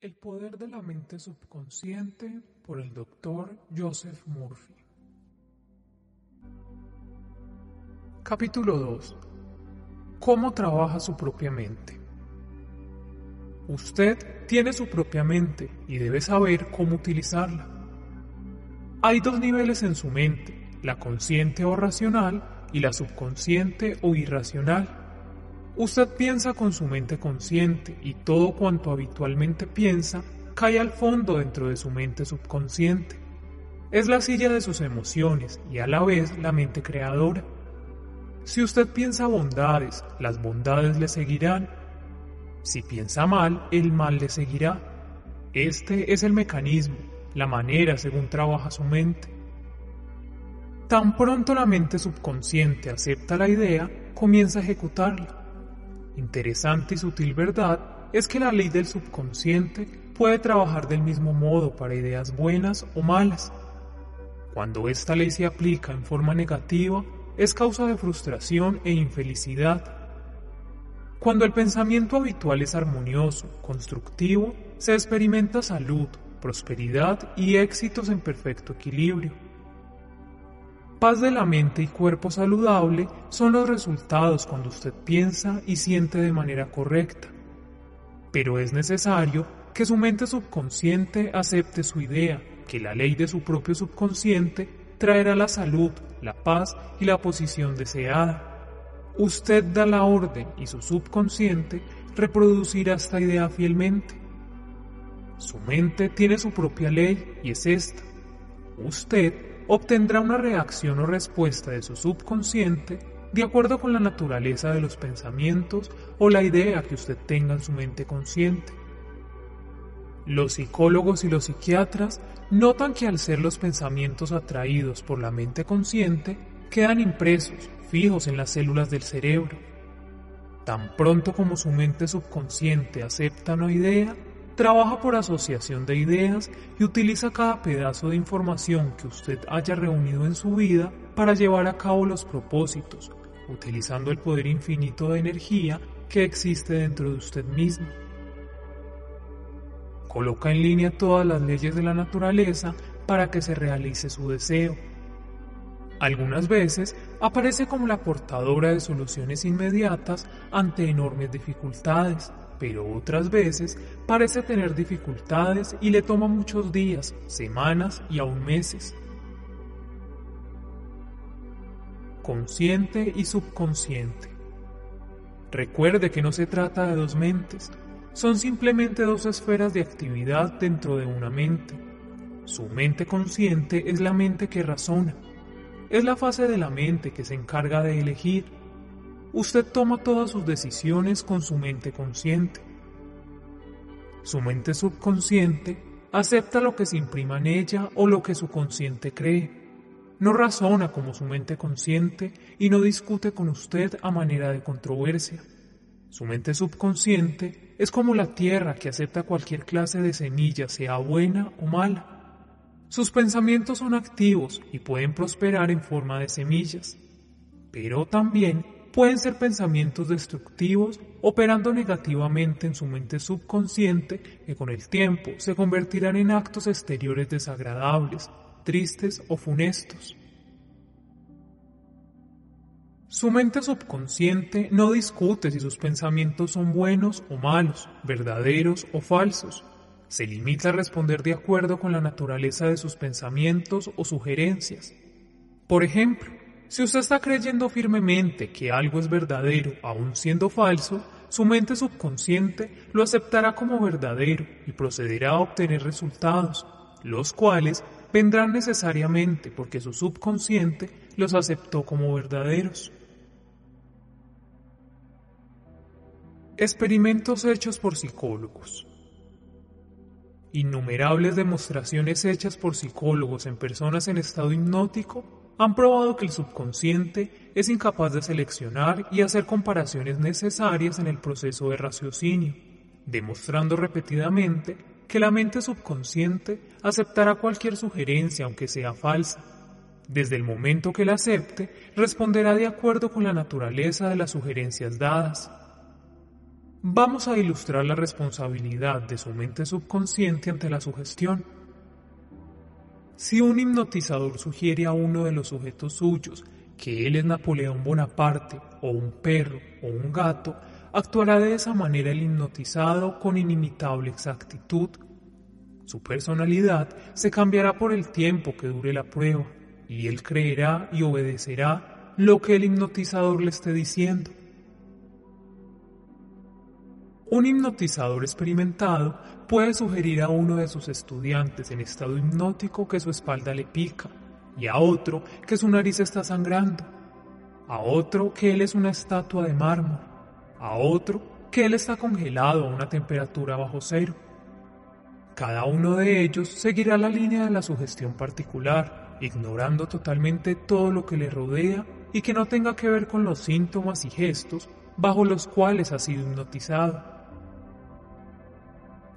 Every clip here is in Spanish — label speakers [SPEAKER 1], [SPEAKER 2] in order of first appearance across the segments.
[SPEAKER 1] El poder de la mente subconsciente por el doctor Joseph Murphy. Capítulo 2. ¿Cómo trabaja su propia mente? Usted tiene su propia mente y debe saber cómo utilizarla. Hay dos niveles en su mente, la consciente o racional y la subconsciente o irracional. Usted piensa con su mente consciente y todo cuanto habitualmente piensa cae al fondo dentro de su mente subconsciente. Es la silla de sus emociones y a la vez la mente creadora. Si usted piensa bondades, las bondades le seguirán. Si piensa mal, el mal le seguirá. Este es el mecanismo, la manera según trabaja su mente. Tan pronto la mente subconsciente acepta la idea, comienza a ejecutarla. Interesante y sutil verdad es que la ley del subconsciente puede trabajar del mismo modo para ideas buenas o malas. Cuando esta ley se aplica en forma negativa, es causa de frustración e infelicidad. Cuando el pensamiento habitual es armonioso, constructivo, se experimenta salud, prosperidad y éxitos en perfecto equilibrio. Paz de la mente y cuerpo saludable son los resultados cuando usted piensa y siente de manera correcta. Pero es necesario que su mente subconsciente acepte su idea, que la ley de su propio subconsciente traerá la salud, la paz y la posición deseada. Usted da la orden y su subconsciente reproducirá esta idea fielmente. Su mente tiene su propia ley y es esta. Usted obtendrá una reacción o respuesta de su subconsciente de acuerdo con la naturaleza de los pensamientos o la idea que usted tenga en su mente consciente. Los psicólogos y los psiquiatras notan que al ser los pensamientos atraídos por la mente consciente, quedan impresos, fijos en las células del cerebro. Tan pronto como su mente subconsciente acepta una idea, Trabaja por asociación de ideas y utiliza cada pedazo de información que usted haya reunido en su vida para llevar a cabo los propósitos, utilizando el poder infinito de energía que existe dentro de usted mismo. Coloca en línea todas las leyes de la naturaleza para que se realice su deseo. Algunas veces aparece como la portadora de soluciones inmediatas ante enormes dificultades pero otras veces parece tener dificultades y le toma muchos días, semanas y aún meses. Consciente y subconsciente. Recuerde que no se trata de dos mentes, son simplemente dos esferas de actividad dentro de una mente. Su mente consciente es la mente que razona, es la fase de la mente que se encarga de elegir, usted toma todas sus decisiones con su mente consciente. Su mente subconsciente acepta lo que se imprima en ella o lo que su consciente cree. No razona como su mente consciente y no discute con usted a manera de controversia. Su mente subconsciente es como la tierra que acepta cualquier clase de semilla, sea buena o mala. Sus pensamientos son activos y pueden prosperar en forma de semillas, pero también pueden ser pensamientos destructivos operando negativamente en su mente subconsciente que con el tiempo se convertirán en actos exteriores desagradables, tristes o funestos. Su mente subconsciente no discute si sus pensamientos son buenos o malos, verdaderos o falsos. Se limita a responder de acuerdo con la naturaleza de sus pensamientos o sugerencias. Por ejemplo, si usted está creyendo firmemente que algo es verdadero aun siendo falso, su mente subconsciente lo aceptará como verdadero y procederá a obtener resultados, los cuales vendrán necesariamente porque su subconsciente los aceptó como verdaderos. Experimentos hechos por psicólogos. Innumerables demostraciones hechas por psicólogos en personas en estado hipnótico han probado que el subconsciente es incapaz de seleccionar y hacer comparaciones necesarias en el proceso de raciocinio, demostrando repetidamente que la mente subconsciente aceptará cualquier sugerencia aunque sea falsa. Desde el momento que la acepte, responderá de acuerdo con la naturaleza de las sugerencias dadas. Vamos a ilustrar la responsabilidad de su mente subconsciente ante la sugestión. Si un hipnotizador sugiere a uno de los sujetos suyos que él es Napoleón Bonaparte o un perro o un gato, actuará de esa manera el hipnotizado con inimitable exactitud. Su personalidad se cambiará por el tiempo que dure la prueba y él creerá y obedecerá lo que el hipnotizador le esté diciendo. Un hipnotizador experimentado puede sugerir a uno de sus estudiantes en estado hipnótico que su espalda le pica y a otro que su nariz está sangrando, a otro que él es una estatua de mármol, a otro que él está congelado a una temperatura bajo cero. Cada uno de ellos seguirá la línea de la sugestión particular, ignorando totalmente todo lo que le rodea y que no tenga que ver con los síntomas y gestos bajo los cuales ha sido hipnotizado.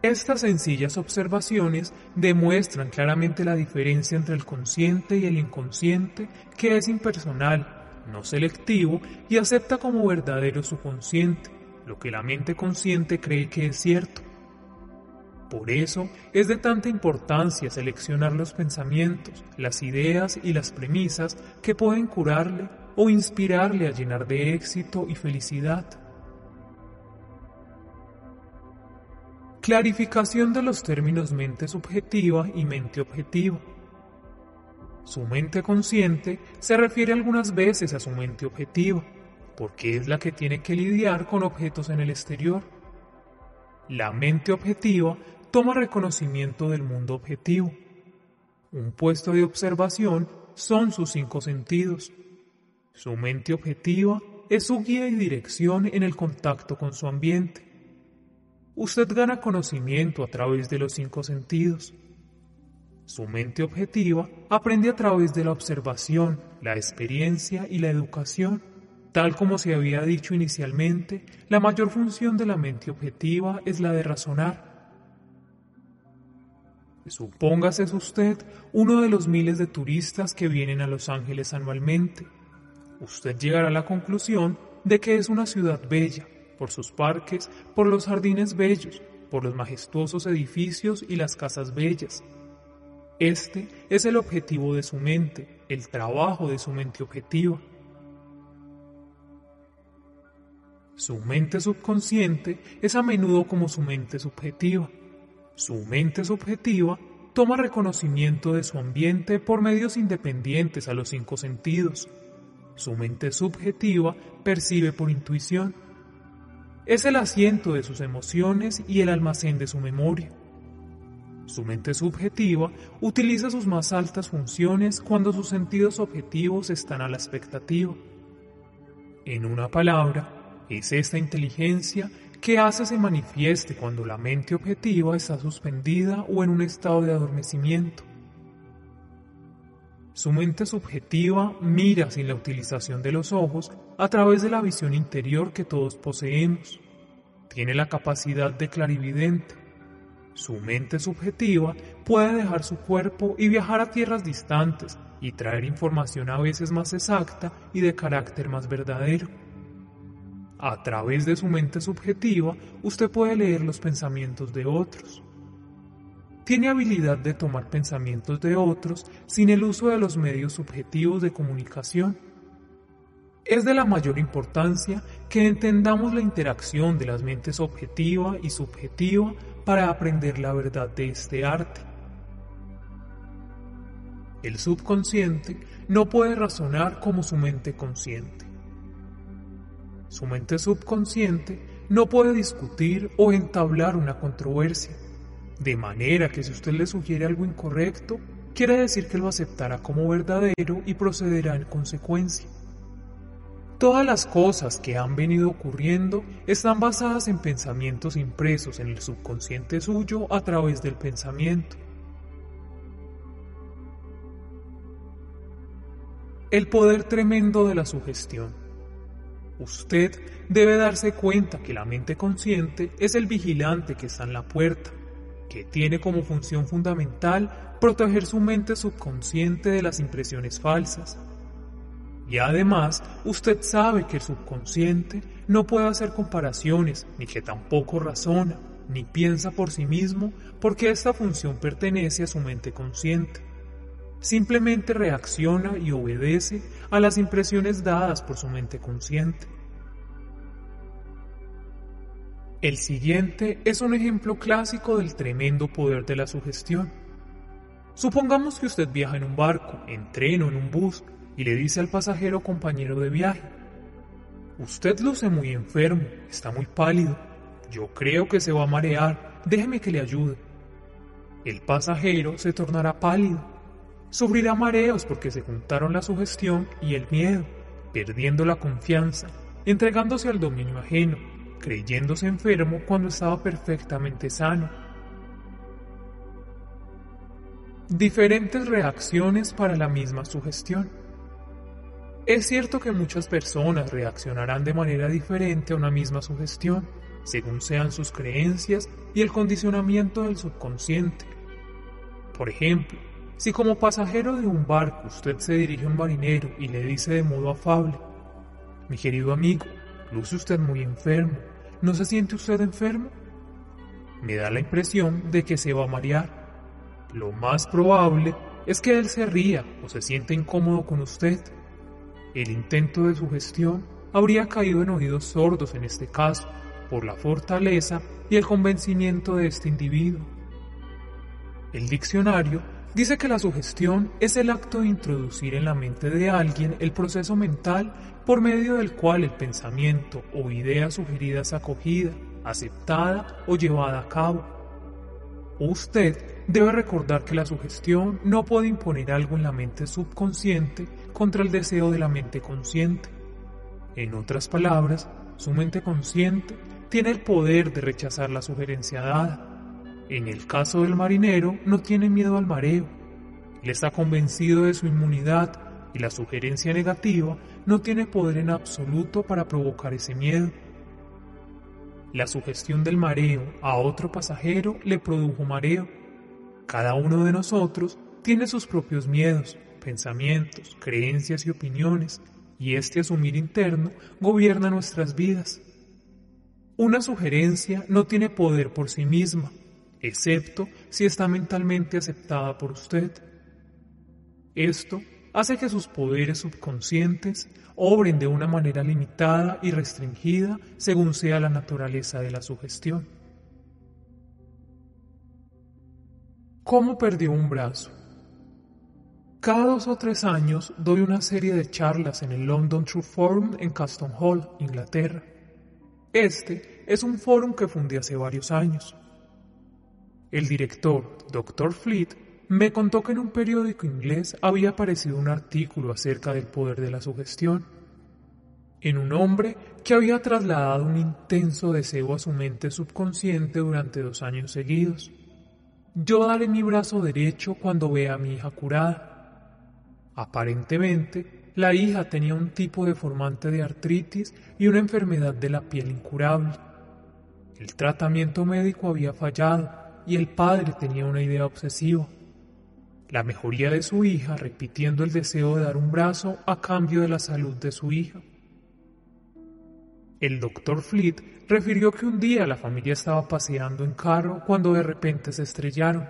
[SPEAKER 1] Estas sencillas observaciones demuestran claramente la diferencia entre el consciente y el inconsciente, que es impersonal, no selectivo y acepta como verdadero su consciente, lo que la mente consciente cree que es cierto. Por eso es de tanta importancia seleccionar los pensamientos, las ideas y las premisas que pueden curarle o inspirarle a llenar de éxito y felicidad. Clarificación de los términos mente subjetiva y mente objetiva. Su mente consciente se refiere algunas veces a su mente objetiva, porque es la que tiene que lidiar con objetos en el exterior. La mente objetiva toma reconocimiento del mundo objetivo. Un puesto de observación son sus cinco sentidos. Su mente objetiva es su guía y dirección en el contacto con su ambiente. Usted gana conocimiento a través de los cinco sentidos. Su mente objetiva aprende a través de la observación, la experiencia y la educación. Tal como se había dicho inicialmente, la mayor función de la mente objetiva es la de razonar. Supóngase usted uno de los miles de turistas que vienen a Los Ángeles anualmente. Usted llegará a la conclusión de que es una ciudad bella, por sus parques, por los jardines bellos, por los majestuosos edificios y las casas bellas. Este es el objetivo de su mente, el trabajo de su mente objetiva. Su mente subconsciente es a menudo como su mente subjetiva. Su mente subjetiva toma reconocimiento de su ambiente por medios independientes a los cinco sentidos. Su mente subjetiva percibe por intuición. Es el asiento de sus emociones y el almacén de su memoria. Su mente subjetiva utiliza sus más altas funciones cuando sus sentidos objetivos están a la expectativa. En una palabra, es esta inteligencia que hace se manifieste cuando la mente objetiva está suspendida o en un estado de adormecimiento. Su mente subjetiva mira sin la utilización de los ojos a través de la visión interior que todos poseemos. Tiene la capacidad de clarividente. Su mente subjetiva puede dejar su cuerpo y viajar a tierras distantes y traer información a veces más exacta y de carácter más verdadero. A través de su mente subjetiva, usted puede leer los pensamientos de otros. Tiene habilidad de tomar pensamientos de otros sin el uso de los medios subjetivos de comunicación es de la mayor importancia que entendamos la interacción de las mentes objetiva y subjetiva para aprender la verdad de este arte. El subconsciente no puede razonar como su mente consciente. Su mente subconsciente no puede discutir o entablar una controversia, de manera que si usted le sugiere algo incorrecto, quiere decir que lo aceptará como verdadero y procederá en consecuencia. Todas las cosas que han venido ocurriendo están basadas en pensamientos impresos en el subconsciente suyo a través del pensamiento. El poder tremendo de la sugestión. Usted debe darse cuenta que la mente consciente es el vigilante que está en la puerta, que tiene como función fundamental proteger su mente subconsciente de las impresiones falsas, y además, usted sabe que el subconsciente no puede hacer comparaciones, ni que tampoco razona, ni piensa por sí mismo, porque esta función pertenece a su mente consciente. Simplemente reacciona y obedece a las impresiones dadas por su mente consciente. El siguiente es un ejemplo clásico del tremendo poder de la sugestión. Supongamos que usted viaja en un barco, en tren o en un bus y le dice al pasajero compañero de viaje, Usted luce muy enfermo, está muy pálido, yo creo que se va a marear, déjeme que le ayude. El pasajero se tornará pálido, sufrirá mareos porque se juntaron la sugestión y el miedo, perdiendo la confianza, entregándose al dominio ajeno, creyéndose enfermo cuando estaba perfectamente sano. Diferentes reacciones para la misma sugestión. Es cierto que muchas personas reaccionarán de manera diferente a una misma sugestión, según sean sus creencias y el condicionamiento del subconsciente. Por ejemplo, si como pasajero de un barco usted se dirige a un marinero y le dice de modo afable, mi querido amigo, luce usted muy enfermo, ¿no se siente usted enfermo? Me da la impresión de que se va a marear. Lo más probable es que él se ría o se siente incómodo con usted el intento de sugestión habría caído en oídos sordos en este caso, por la fortaleza y el convencimiento de este individuo. El diccionario dice que la sugestión es el acto de introducir en la mente de alguien el proceso mental por medio del cual el pensamiento o idea sugerida es acogida, aceptada o llevada a cabo. Usted debe recordar que la sugestión no puede imponer algo en la mente subconsciente contra el deseo de la mente consciente. En otras palabras, su mente consciente tiene el poder de rechazar la sugerencia dada. En el caso del marinero, no tiene miedo al mareo. Él está convencido de su inmunidad y la sugerencia negativa no tiene poder en absoluto para provocar ese miedo. La sugestión del mareo a otro pasajero le produjo mareo. Cada uno de nosotros tiene sus propios miedos, pensamientos, creencias y opiniones, y este asumir interno gobierna nuestras vidas. Una sugerencia no tiene poder por sí misma, excepto si está mentalmente aceptada por usted. Esto hace que sus poderes subconscientes obren de una manera limitada y restringida según sea la naturaleza de la sugestión. ¿Cómo perdió un brazo? Cada dos o tres años doy una serie de charlas en el London True Forum en Caston Hall, Inglaterra. Este es un foro que fundé hace varios años. El director, Dr. Fleet, me contó que en un periódico inglés había aparecido un artículo acerca del poder de la sugestión, en un hombre que había trasladado un intenso deseo a su mente subconsciente durante dos años seguidos. Yo daré mi brazo derecho cuando vea a mi hija curada. Aparentemente, la hija tenía un tipo deformante de artritis y una enfermedad de la piel incurable. El tratamiento médico había fallado y el padre tenía una idea obsesiva. La mejoría de su hija repitiendo el deseo de dar un brazo a cambio de la salud de su hija. El doctor Fleet refirió que un día la familia estaba paseando en carro cuando de repente se estrellaron.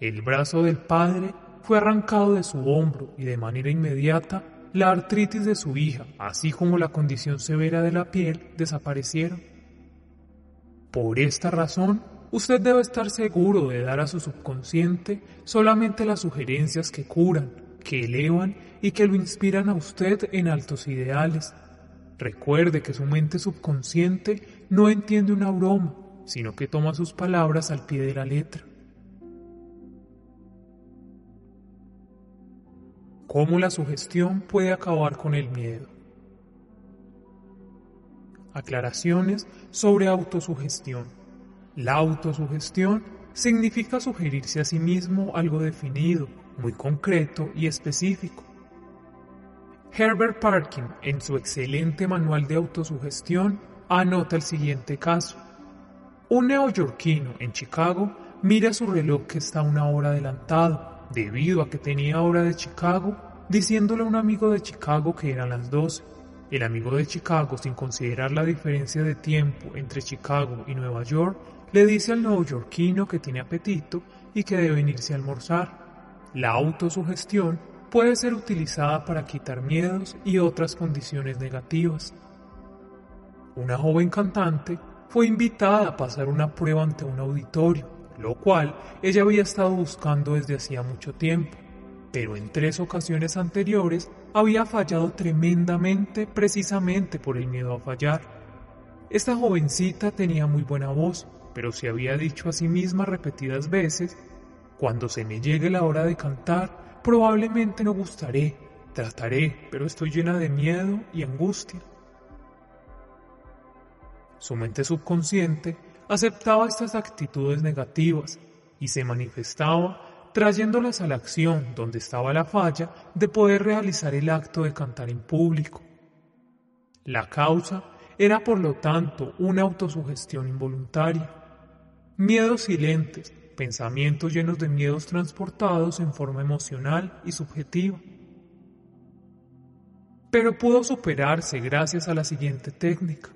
[SPEAKER 1] El brazo del padre fue arrancado de su hombro y de manera inmediata la artritis de su hija, así como la condición severa de la piel, desaparecieron. Por esta razón, usted debe estar seguro de dar a su subconsciente solamente las sugerencias que curan, que elevan y que lo inspiran a usted en altos ideales. Recuerde que su mente subconsciente no entiende una broma, sino que toma sus palabras al pie de la letra. cómo la sugestión puede acabar con el miedo. Aclaraciones sobre autosugestión. La autosugestión significa sugerirse a sí mismo algo definido, muy concreto y específico. Herbert Parkin, en su excelente manual de autosugestión, anota el siguiente caso. Un neoyorquino en Chicago mira su reloj que está una hora adelantado debido a que tenía hora de Chicago, diciéndole a un amigo de Chicago que eran las 12. el amigo de Chicago, sin considerar la diferencia de tiempo entre Chicago y Nueva York, le dice al neoyorquino que tiene apetito y que debe irse a almorzar. La autosugestión puede ser utilizada para quitar miedos y otras condiciones negativas. Una joven cantante fue invitada a pasar una prueba ante un auditorio, lo cual ella había estado buscando desde hacía mucho tiempo pero en tres ocasiones anteriores había fallado tremendamente precisamente por el miedo a fallar. Esta jovencita tenía muy buena voz, pero se había dicho a sí misma repetidas veces, cuando se me llegue la hora de cantar, probablemente no gustaré, trataré, pero estoy llena de miedo y angustia. Su mente subconsciente aceptaba estas actitudes negativas y se manifestaba trayéndolas a la acción donde estaba la falla de poder realizar el acto de cantar en público. La causa era por lo tanto una autosugestión involuntaria. Miedos silentes, pensamientos llenos de miedos transportados en forma emocional y subjetiva. Pero pudo superarse gracias a la siguiente técnica.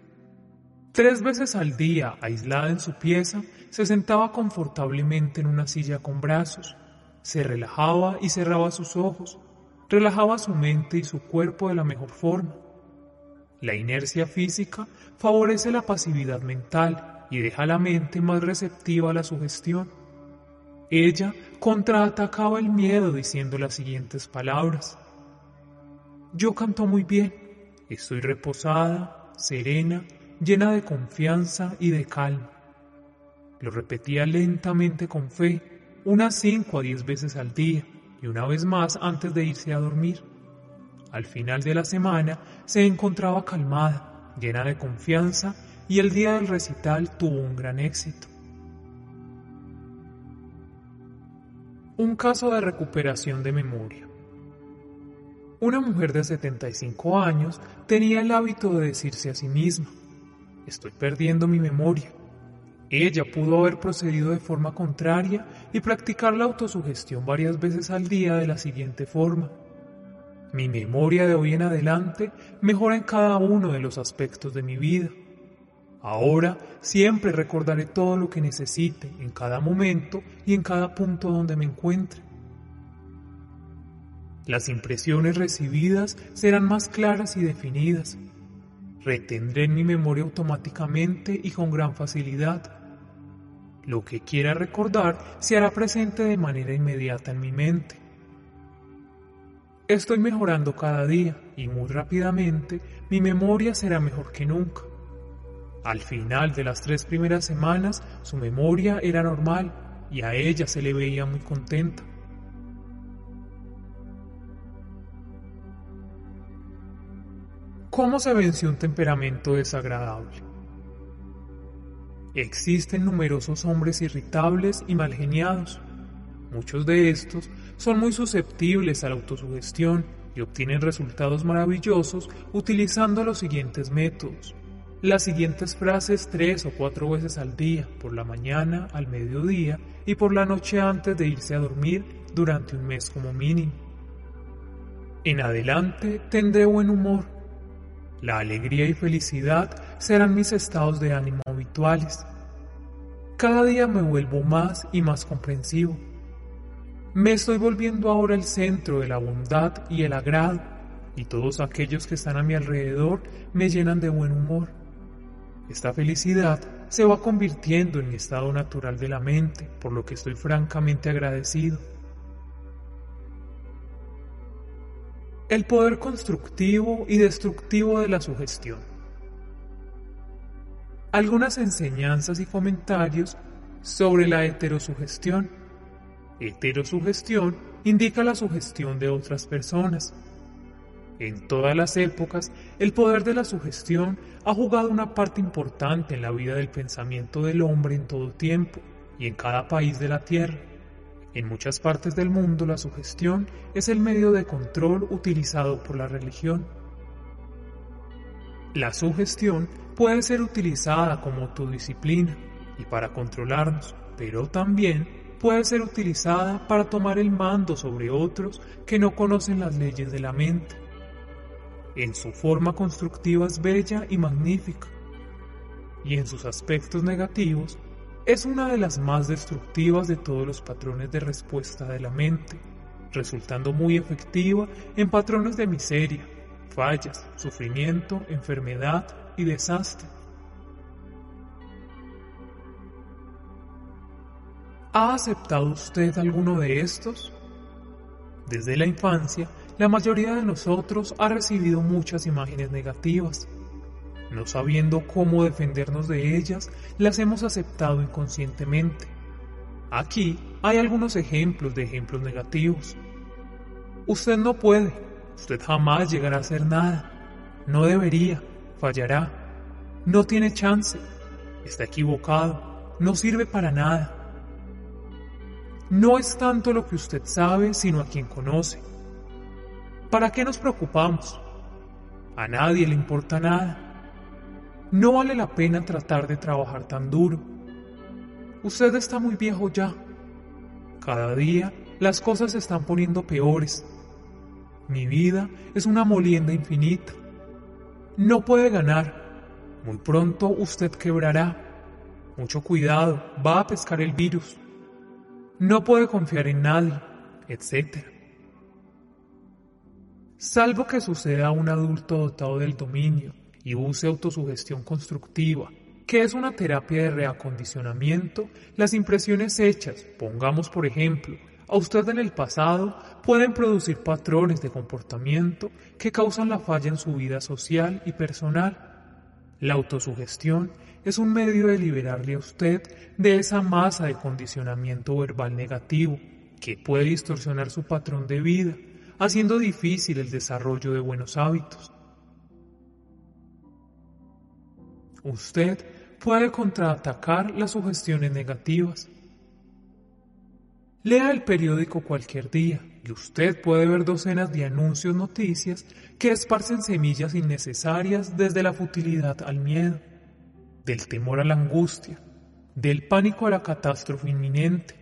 [SPEAKER 1] Tres veces al día, aislada en su pieza, se sentaba confortablemente en una silla con brazos, se relajaba y cerraba sus ojos, relajaba su mente y su cuerpo de la mejor forma. La inercia física favorece la pasividad mental y deja la mente más receptiva a la sugestión. Ella contraatacaba el miedo diciendo las siguientes palabras. Yo canto muy bien, estoy reposada, serena, llena de confianza y de calma. Lo repetía lentamente con fe unas 5 a 10 veces al día y una vez más antes de irse a dormir. Al final de la semana se encontraba calmada, llena de confianza y el día del recital tuvo un gran éxito. Un caso de recuperación de memoria. Una mujer de 75 años tenía el hábito de decirse a sí misma, estoy perdiendo mi memoria, ella pudo haber procedido de forma contraria y practicar la autosugestión varias veces al día de la siguiente forma. Mi memoria de hoy en adelante mejora en cada uno de los aspectos de mi vida. Ahora siempre recordaré todo lo que necesite en cada momento y en cada punto donde me encuentre. Las impresiones recibidas serán más claras y definidas. Retendré en mi memoria automáticamente y con gran facilidad lo que quiera recordar se hará presente de manera inmediata en mi mente. Estoy mejorando cada día y muy rápidamente mi memoria será mejor que nunca. Al final de las tres primeras semanas su memoria era normal y a ella se le veía muy contenta. ¿Cómo se venció un temperamento desagradable? Existen numerosos hombres irritables y malgeniados. Muchos de estos son muy susceptibles a la autosugestión y obtienen resultados maravillosos utilizando los siguientes métodos. Las siguientes frases tres o cuatro veces al día, por la mañana, al mediodía y por la noche antes de irse a dormir durante un mes como mínimo. En adelante tendré buen humor. La alegría y felicidad serán mis estados de ánimo habituales. Cada día me vuelvo más y más comprensivo. Me estoy volviendo ahora el centro de la bondad y el agrado, y todos aquellos que están a mi alrededor me llenan de buen humor. Esta felicidad se va convirtiendo en mi estado natural de la mente, por lo que estoy francamente agradecido. El poder constructivo y destructivo de la sugestión algunas enseñanzas y comentarios sobre la heterosugestión. Heterosugestión indica la sugestión de otras personas. En todas las épocas, el poder de la sugestión ha jugado una parte importante en la vida del pensamiento del hombre en todo tiempo y en cada país de la Tierra. En muchas partes del mundo la sugestión es el medio de control utilizado por la religión. La sugestión puede ser utilizada como autodisciplina y para controlarnos, pero también puede ser utilizada para tomar el mando sobre otros que no conocen las leyes de la mente. En su forma constructiva es bella y magnífica, y en sus aspectos negativos es una de las más destructivas de todos los patrones de respuesta de la mente, resultando muy efectiva en patrones de miseria, fallas, sufrimiento, enfermedad y desastre. ¿Ha aceptado usted alguno de estos? Desde la infancia, la mayoría de nosotros ha recibido muchas imágenes negativas. No sabiendo cómo defendernos de ellas, las hemos aceptado inconscientemente. Aquí hay algunos ejemplos de ejemplos negativos. Usted no puede, usted jamás llegará a hacer nada, no debería, fallará, no tiene chance, está equivocado, no sirve para nada. No es tanto lo que usted sabe, sino a quien conoce. ¿Para qué nos preocupamos? A nadie le importa nada. No vale la pena tratar de trabajar tan duro. Usted está muy viejo ya. Cada día las cosas se están poniendo peores. Mi vida es una molienda infinita. No puede ganar. Muy pronto usted quebrará. Mucho cuidado, va a pescar el virus no puede confiar en nadie, etc. Salvo que suceda a un adulto dotado del dominio y use autosugestión constructiva, que es una terapia de reacondicionamiento, las impresiones hechas, pongamos por ejemplo, a usted en el pasado, pueden producir patrones de comportamiento que causan la falla en su vida social y personal. La autosugestión es un medio de liberarle a usted de esa masa de condicionamiento verbal negativo que puede distorsionar su patrón de vida, haciendo difícil el desarrollo de buenos hábitos. Usted puede contraatacar las sugestiones negativas. Lea el periódico cualquier día y usted puede ver docenas de anuncios, noticias que esparcen semillas innecesarias desde la futilidad al miedo del temor a la angustia, del pánico a la catástrofe inminente.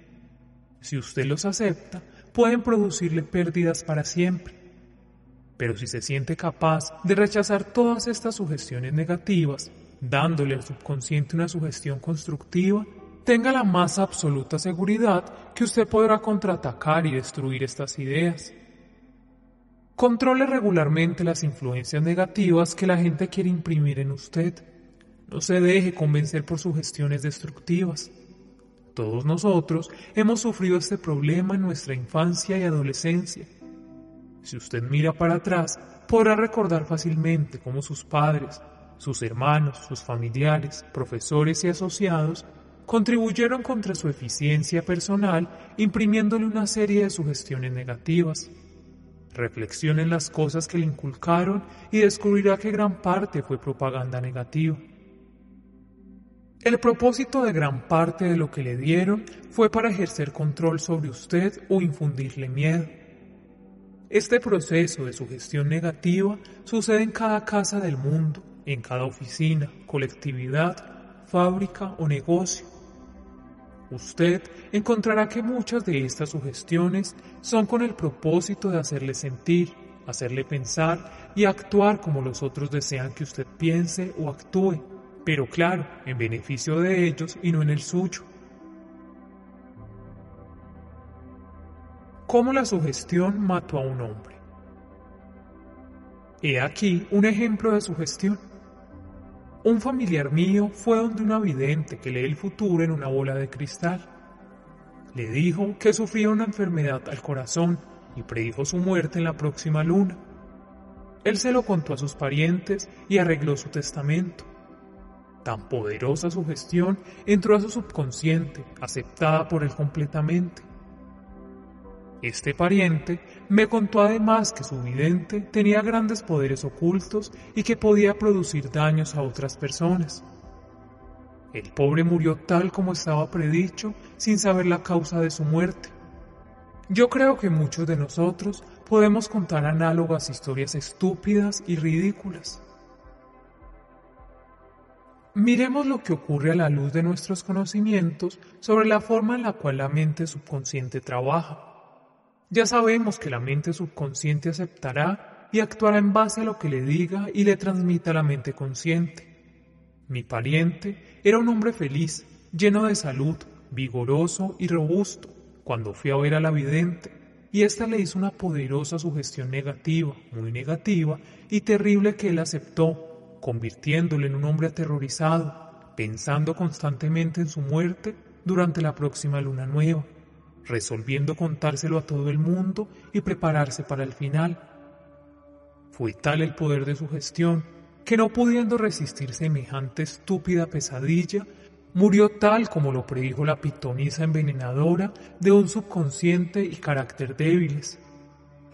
[SPEAKER 1] Si usted los acepta, pueden producirle pérdidas para siempre. Pero si se siente capaz de rechazar todas estas sugestiones negativas, dándole al subconsciente una sugestión constructiva, tenga la más absoluta seguridad que usted podrá contraatacar y destruir estas ideas. Controle regularmente las influencias negativas que la gente quiere imprimir en usted. No se deje convencer por sugestiones destructivas. Todos nosotros hemos sufrido este problema en nuestra infancia y adolescencia. Si usted mira para atrás, podrá recordar fácilmente cómo sus padres, sus hermanos, sus familiares, profesores y asociados contribuyeron contra su eficiencia personal imprimiéndole una serie de sugestiones negativas. Reflexione en las cosas que le inculcaron y descubrirá que gran parte fue propaganda negativa. El propósito de gran parte de lo que le dieron fue para ejercer control sobre usted o infundirle miedo. Este proceso de sugestión negativa sucede en cada casa del mundo, en cada oficina, colectividad, fábrica o negocio. Usted encontrará que muchas de estas sugestiones son con el propósito de hacerle sentir, hacerle pensar y actuar como los otros desean que usted piense o actúe pero claro, en beneficio de ellos y no en el suyo. ¿Cómo la sugestión mató a un hombre? He aquí un ejemplo de sugestión. Un familiar mío fue donde un vidente que lee el futuro en una bola de cristal. Le dijo que sufría una enfermedad al corazón y predijo su muerte en la próxima luna. Él se lo contó a sus parientes y arregló su testamento. Tan poderosa sugestión entró a su subconsciente, aceptada por él completamente. Este pariente me contó además que su vidente tenía grandes poderes ocultos y que podía producir daños a otras personas. El pobre murió tal como estaba predicho sin saber la causa de su muerte. Yo creo que muchos de nosotros podemos contar análogas historias estúpidas y ridículas. Miremos lo que ocurre a la luz de nuestros conocimientos sobre la forma en la cual la mente subconsciente trabaja. Ya sabemos que la mente subconsciente aceptará y actuará en base a lo que le diga y le transmita la mente consciente. Mi pariente era un hombre feliz, lleno de salud, vigoroso y robusto, cuando fui a ver a la vidente, y ésta le hizo una poderosa sugestión negativa, muy negativa y terrible que él aceptó, convirtiéndole en un hombre aterrorizado, pensando constantemente en su muerte durante la próxima luna nueva, resolviendo contárselo a todo el mundo y prepararse para el final. Fue tal el poder de su gestión que no pudiendo resistir semejante estúpida pesadilla, murió tal como lo predijo la pitonisa envenenadora de un subconsciente y carácter débiles.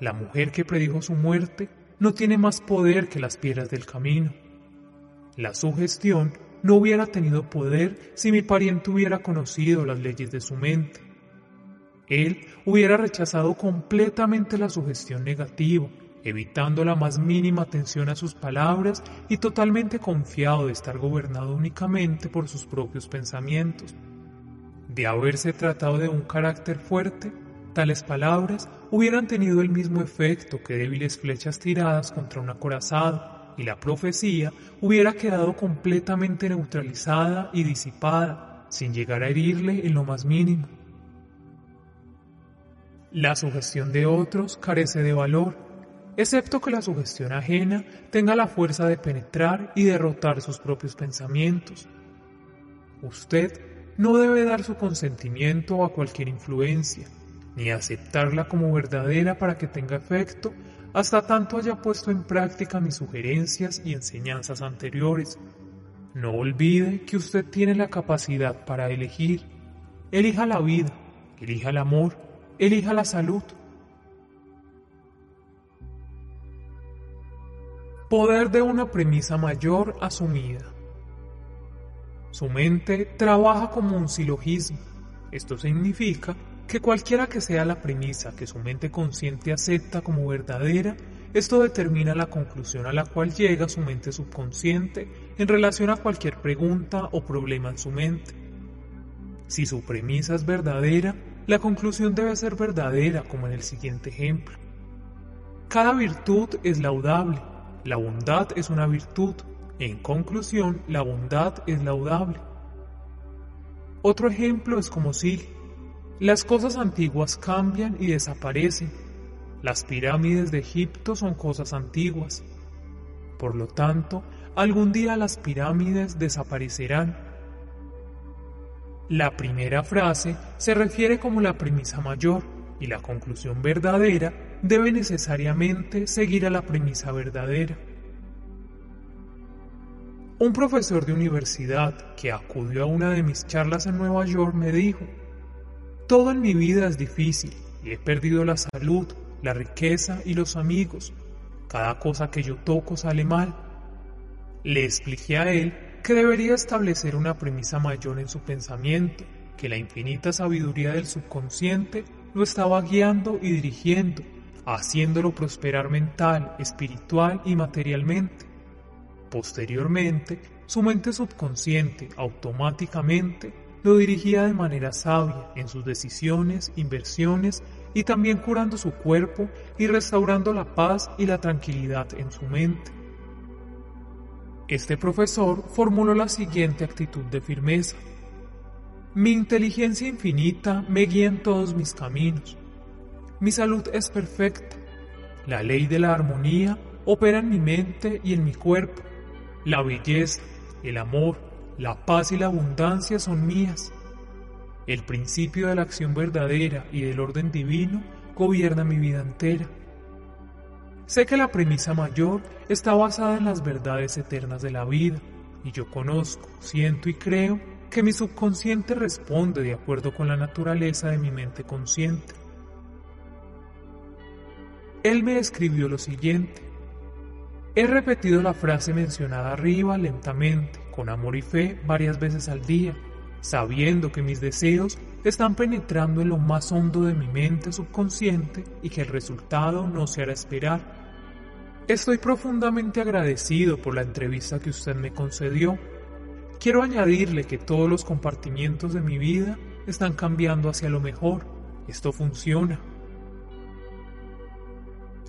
[SPEAKER 1] La mujer que predijo su muerte no tiene más poder que las piedras del camino. La sugestión no hubiera tenido poder si mi pariente hubiera conocido las leyes de su mente. Él hubiera rechazado completamente la sugestión negativa, evitando la más mínima atención a sus palabras y totalmente confiado de estar gobernado únicamente por sus propios pensamientos. De haberse tratado de un carácter fuerte, tales palabras hubieran tenido el mismo efecto que débiles flechas tiradas contra un acorazado y la profecía hubiera quedado completamente neutralizada y disipada, sin llegar a herirle en lo más mínimo. La sugestión de otros carece de valor, excepto que la sugestión ajena tenga la fuerza de penetrar y derrotar sus propios pensamientos. Usted no debe dar su consentimiento a cualquier influencia, ni aceptarla como verdadera para que tenga efecto hasta tanto haya puesto en práctica mis sugerencias y enseñanzas anteriores. No olvide que usted tiene la capacidad para elegir. Elija la vida, elija el amor, elija la salud. Poder de una premisa mayor asumida. Su mente trabaja como un silogismo. Esto significa que cualquiera que sea la premisa que su mente consciente acepta como verdadera, esto determina la conclusión a la cual llega su mente subconsciente en relación a cualquier pregunta o problema en su mente. Si su premisa es verdadera, la conclusión debe ser verdadera como en el siguiente ejemplo. Cada virtud es laudable, la bondad es una virtud, en conclusión, la bondad es laudable. Otro ejemplo es como sigue. Las cosas antiguas cambian y desaparecen. Las pirámides de Egipto son cosas antiguas. Por lo tanto, algún día las pirámides desaparecerán. La primera frase se refiere como la premisa mayor y la conclusión verdadera debe necesariamente seguir a la premisa verdadera. Un profesor de universidad que acudió a una de mis charlas en Nueva York me dijo, todo en mi vida es difícil y he perdido la salud, la riqueza y los amigos. Cada cosa que yo toco sale mal. Le expliqué a él que debería establecer una premisa mayor en su pensamiento, que la infinita sabiduría del subconsciente lo estaba guiando y dirigiendo, haciéndolo prosperar mental, espiritual y materialmente. Posteriormente, su mente subconsciente automáticamente lo dirigía de manera sabia en sus decisiones, inversiones y también curando su cuerpo y restaurando la paz y la tranquilidad en su mente. Este profesor formuló la siguiente actitud de firmeza. Mi inteligencia infinita me guía en todos mis caminos. Mi salud es perfecta. La ley de la armonía opera en mi mente y en mi cuerpo. La belleza, el amor, la paz y la abundancia son mías. El principio de la acción verdadera y del orden divino gobierna mi vida entera. Sé que la premisa mayor está basada en las verdades eternas de la vida, y yo conozco, siento y creo que mi subconsciente responde de acuerdo con la naturaleza de mi mente consciente. Él me escribió lo siguiente. He repetido la frase mencionada arriba lentamente con amor y fe varias veces al día, sabiendo que mis deseos están penetrando en lo más hondo de mi mente subconsciente y que el resultado no se hará esperar. Estoy profundamente agradecido por la entrevista que usted me concedió. Quiero añadirle que todos los compartimientos de mi vida están cambiando hacia lo mejor. Esto funciona.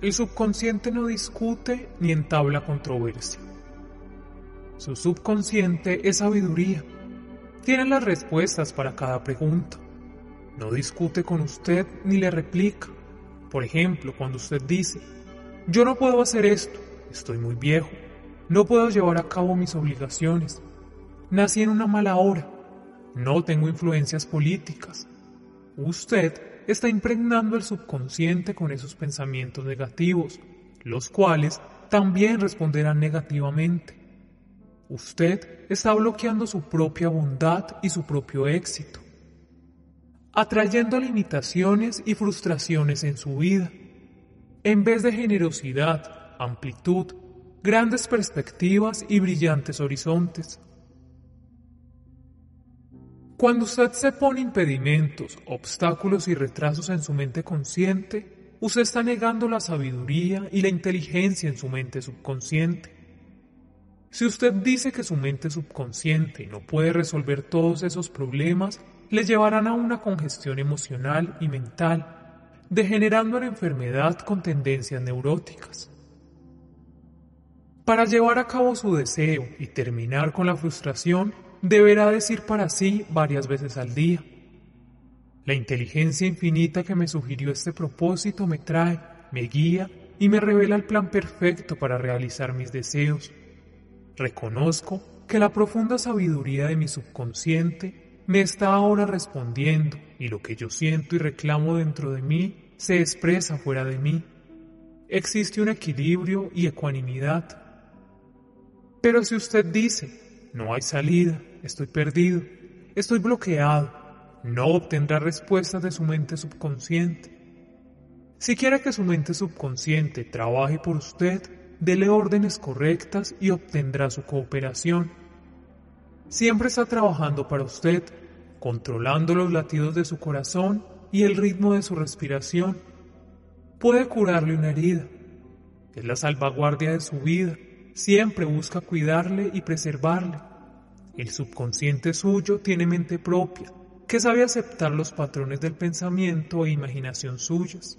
[SPEAKER 1] El subconsciente no discute ni entabla controversia. Su subconsciente es sabiduría. Tiene las respuestas para cada pregunta. No discute con usted ni le replica. Por ejemplo, cuando usted dice, yo no puedo hacer esto, estoy muy viejo, no puedo llevar a cabo mis obligaciones, nací en una mala hora, no tengo influencias políticas. Usted está impregnando el subconsciente con esos pensamientos negativos, los cuales también responderán negativamente. Usted está bloqueando su propia bondad y su propio éxito, atrayendo limitaciones y frustraciones en su vida. En vez de generosidad, amplitud, grandes perspectivas y brillantes horizontes. Cuando usted se pone impedimentos, obstáculos y retrasos en su mente consciente, usted está negando la sabiduría y la inteligencia en su mente subconsciente. Si usted dice que su mente subconsciente no puede resolver todos esos problemas, le llevarán a una congestión emocional y mental, degenerando en enfermedad con tendencias neuróticas. Para llevar a cabo su deseo y terminar con la frustración, deberá decir para sí varias veces al día. La inteligencia infinita que me sugirió este propósito me trae, me guía y me revela el plan perfecto para realizar mis deseos. Reconozco que la profunda sabiduría de mi subconsciente me está ahora respondiendo y lo que yo siento y reclamo dentro de mí se expresa fuera de mí. Existe un equilibrio y ecuanimidad. Pero si usted dice, no hay salida, estoy perdido, estoy bloqueado, no obtendrá respuestas de su mente subconsciente. Si quiere que su mente subconsciente trabaje por usted, dele órdenes correctas y obtendrá su cooperación. Siempre está trabajando para usted, controlando los latidos de su corazón y el ritmo de su respiración. Puede curarle una herida. Es la salvaguardia de su vida. Siempre busca cuidarle y preservarle. El subconsciente suyo tiene mente propia, que sabe aceptar los patrones del pensamiento e imaginación suyos.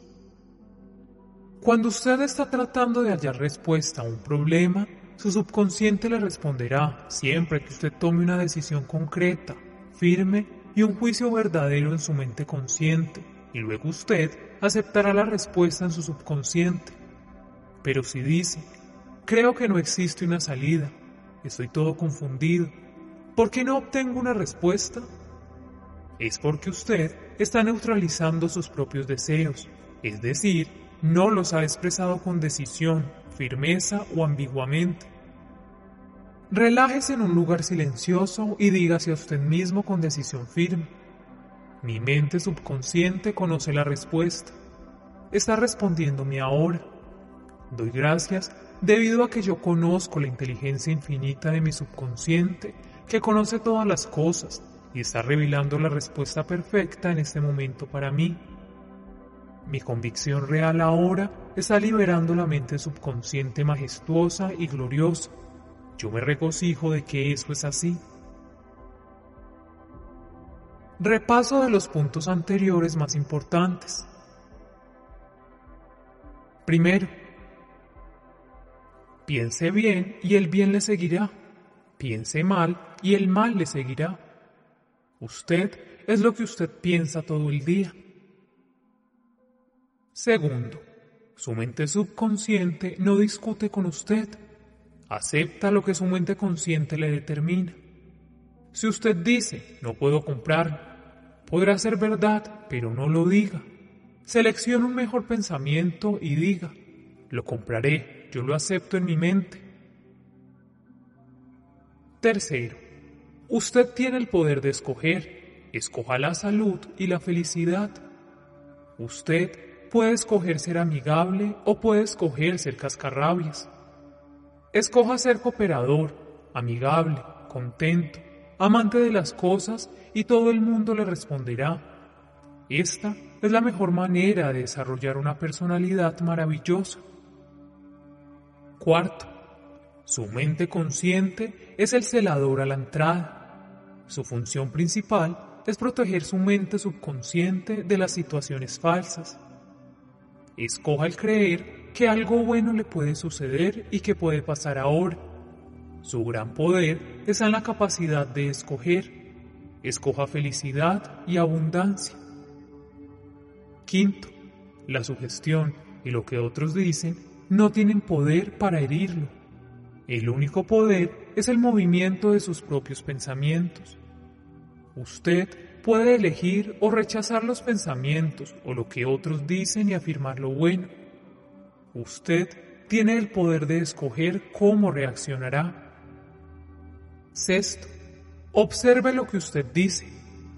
[SPEAKER 1] Cuando usted está tratando de hallar respuesta a un problema, su subconsciente le responderá siempre que usted tome una decisión concreta, firme y un juicio verdadero en su mente consciente, y luego usted aceptará la respuesta en su subconsciente. Pero si dice, creo que no existe una salida, estoy todo confundido, ¿Por qué no obtengo una respuesta? Es porque usted está neutralizando sus propios deseos, es decir, no los ha expresado con decisión, firmeza o ambiguamente. Relájese en un lugar silencioso y dígase a usted mismo con decisión firme. Mi mente subconsciente conoce la respuesta. Está respondiéndome ahora. Doy gracias debido a que yo conozco la inteligencia infinita de mi subconsciente que conoce todas las cosas y está revelando la respuesta perfecta en este momento para mí. Mi convicción real ahora está liberando la mente subconsciente majestuosa y gloriosa. Yo me regocijo de que eso es así. Repaso de los puntos anteriores más importantes. Primero, piense bien y el bien le seguirá. Piense mal y el mal le seguirá. Usted es lo que usted piensa todo el día. Segundo, su mente subconsciente no discute con usted. Acepta lo que su mente consciente le determina. Si usted dice, no puedo comprar, podrá ser verdad, pero no lo diga. Seleccione un mejor pensamiento y diga, lo compraré, yo lo acepto en mi mente. Tercero, usted tiene el poder de escoger. Escoja la salud y la felicidad. Usted puede escoger ser amigable o puede escoger ser cascarrabias. Escoja ser cooperador, amigable, contento, amante de las cosas y todo el mundo le responderá. Esta es la mejor manera de desarrollar una personalidad maravillosa. Cuarto, su mente consciente es el celador a la entrada. Su función principal es proteger su mente subconsciente de las situaciones falsas. Escoja el creer que algo bueno le puede suceder y que puede pasar ahora. Su gran poder está en la capacidad de escoger. Escoja felicidad y abundancia. Quinto, la sugestión y lo que otros dicen no tienen poder para herirlo. El único poder es el movimiento de sus propios pensamientos. Usted puede elegir o rechazar los pensamientos o lo que otros dicen y afirmar lo bueno. Usted tiene el poder de escoger cómo reaccionará. Sexto, observe lo que usted dice.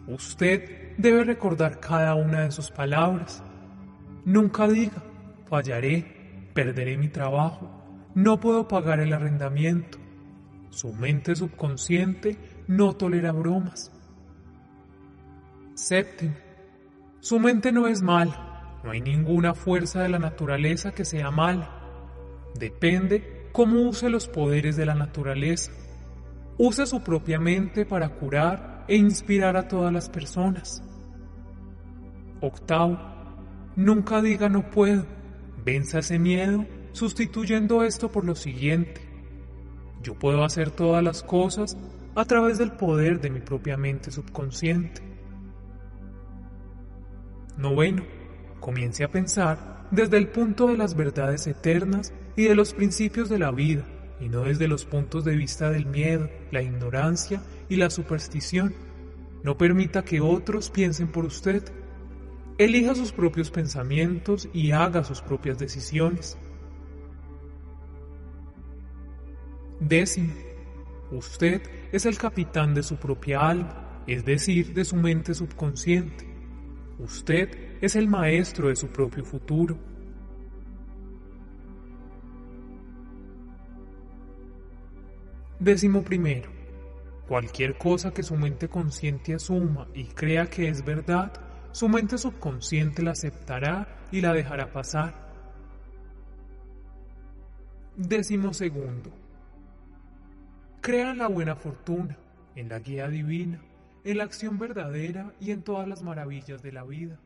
[SPEAKER 1] Usted debe recordar cada una de sus palabras. Nunca diga, fallaré, perderé mi trabajo, no puedo pagar el arrendamiento. Su mente subconsciente no tolera bromas. Séptimo, su mente no es mala, no hay ninguna fuerza de la naturaleza que sea mala. Depende cómo use los poderes de la naturaleza. Use su propia mente para curar e inspirar a todas las personas. Octavo, nunca diga no puedo. Venza ese miedo sustituyendo esto por lo siguiente. Yo puedo hacer todas las cosas a través del poder de mi propia mente subconsciente. Noveno, comience a pensar desde el punto de las verdades eternas y de los principios de la vida, y no desde los puntos de vista del miedo, la ignorancia y la superstición. No permita que otros piensen por usted. Elija sus propios pensamientos y haga sus propias decisiones. Décimo, usted es el capitán de su propia alma, es decir, de su mente subconsciente. Usted es el maestro de su propio futuro. Décimo primero. Cualquier cosa que su mente consciente asuma y crea que es verdad, su mente subconsciente la aceptará y la dejará pasar. Décimo segundo. Crea en la buena fortuna, en la guía divina, en la acción verdadera y en todas las maravillas de la vida.